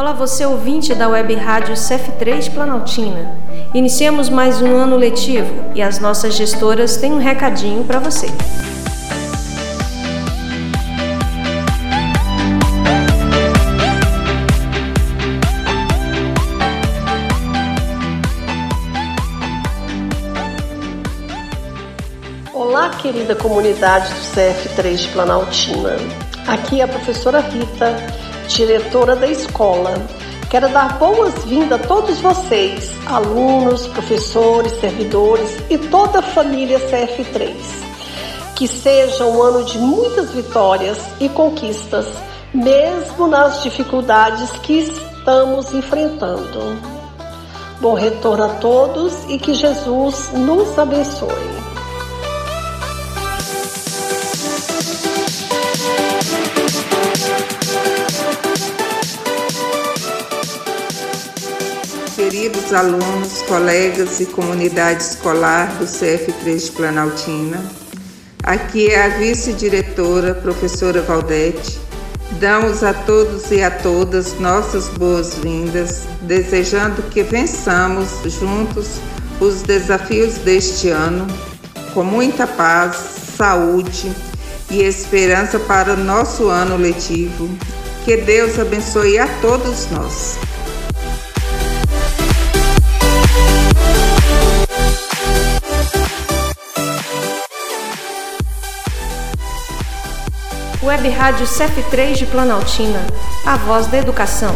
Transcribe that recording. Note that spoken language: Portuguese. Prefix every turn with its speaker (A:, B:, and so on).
A: Olá, você ouvinte da Web Rádio CF3 Planaltina. Iniciamos mais um ano letivo e as nossas gestoras têm um recadinho para você.
B: Olá, querida comunidade do CF3 Planaltina. Aqui é a professora Rita, diretora da escola. Quero dar boas-vindas a todos vocês, alunos, professores, servidores e toda a família CF3. Que seja um ano de muitas vitórias e conquistas, mesmo nas dificuldades que estamos enfrentando. Bom retorno a todos e que Jesus nos abençoe.
C: Queridos alunos, colegas e comunidade escolar do CF3 de Planaltina. Aqui é a vice-diretora, professora Valdete. Damos a todos e a todas nossas boas-vindas, desejando que vençamos juntos os desafios deste ano com muita paz, saúde e esperança para o nosso ano letivo. Que Deus abençoe a todos nós.
A: Web Rádio CF3 de Planaltina, a voz da educação.